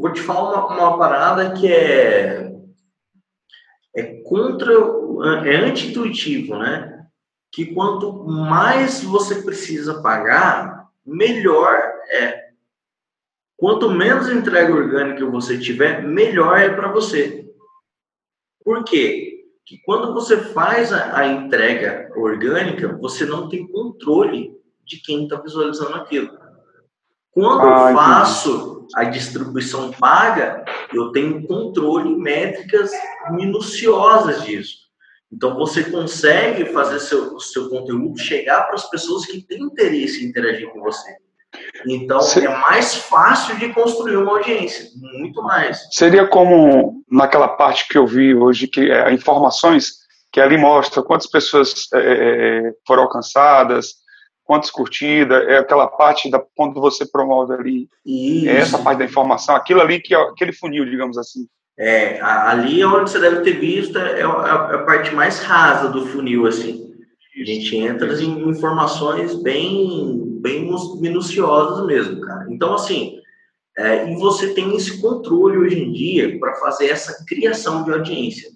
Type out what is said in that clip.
vou te falar uma, uma parada que é, é contra, é anti-intuitivo, né? Que quanto mais você precisa pagar, melhor é. Quanto menos entrega orgânica você tiver, melhor é para você. Por quê? Que quando você faz a, a entrega orgânica, você não tem controle de quem está visualizando aquilo. Quando ah, eu faço a distribuição paga, eu tenho controle métricas minuciosas disso. Então você consegue fazer seu, seu conteúdo chegar para as pessoas que têm interesse em interagir com você. Então é mais fácil de construir uma audiência, muito mais. Seria como naquela parte que eu vi hoje, que é informações que ali mostra quantas pessoas é, é foram alcançadas, quantas curtidas, é aquela parte da quando você promove ali, Isso. é essa parte da informação, aquilo ali que é aquele funil, digamos assim. É, ali é onde você deve ter visto é, a, é a parte mais rasa do funil, assim. A gente entra em informações bem, bem minuciosas mesmo, cara. Então, assim, é, e você tem esse controle hoje em dia para fazer essa criação de audiência.